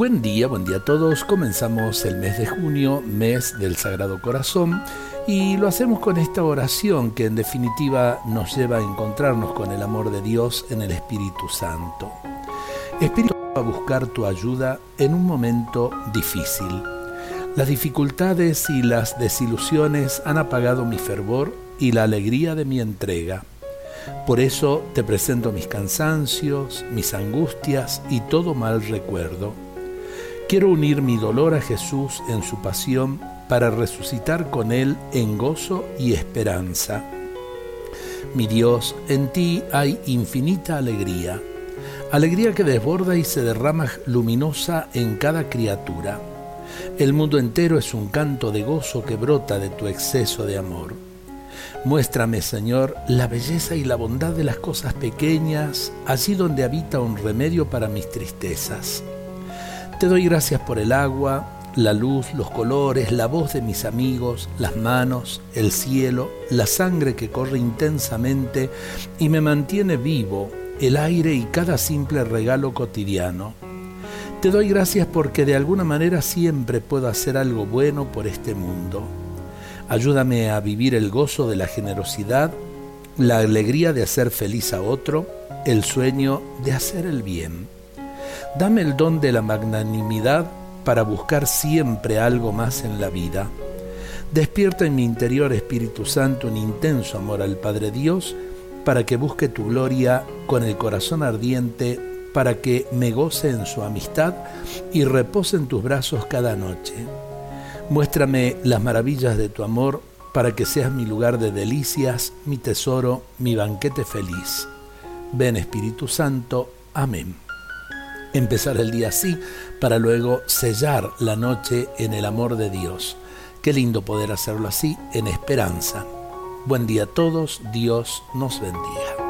Buen día, buen día a todos. Comenzamos el mes de junio, mes del Sagrado Corazón, y lo hacemos con esta oración que en definitiva nos lleva a encontrarnos con el amor de Dios en el Espíritu Santo. Espíritu a buscar tu ayuda en un momento difícil. Las dificultades y las desilusiones han apagado mi fervor y la alegría de mi entrega. Por eso te presento mis cansancios, mis angustias y todo mal recuerdo Quiero unir mi dolor a Jesús en su pasión para resucitar con Él en gozo y esperanza. Mi Dios, en ti hay infinita alegría, alegría que desborda y se derrama luminosa en cada criatura. El mundo entero es un canto de gozo que brota de tu exceso de amor. Muéstrame, Señor, la belleza y la bondad de las cosas pequeñas, allí donde habita un remedio para mis tristezas. Te doy gracias por el agua, la luz, los colores, la voz de mis amigos, las manos, el cielo, la sangre que corre intensamente y me mantiene vivo, el aire y cada simple regalo cotidiano. Te doy gracias porque de alguna manera siempre puedo hacer algo bueno por este mundo. Ayúdame a vivir el gozo de la generosidad, la alegría de hacer feliz a otro, el sueño de hacer el bien. Dame el don de la magnanimidad para buscar siempre algo más en la vida. Despierta en mi interior, Espíritu Santo, un intenso amor al Padre Dios, para que busque tu gloria con el corazón ardiente, para que me goce en su amistad y repose en tus brazos cada noche. Muéstrame las maravillas de tu amor, para que seas mi lugar de delicias, mi tesoro, mi banquete feliz. Ven Espíritu Santo. Amén empezar el día así para luego sellar la noche en el amor de Dios. Qué lindo poder hacerlo así en esperanza. Buen día a todos, Dios nos bendiga.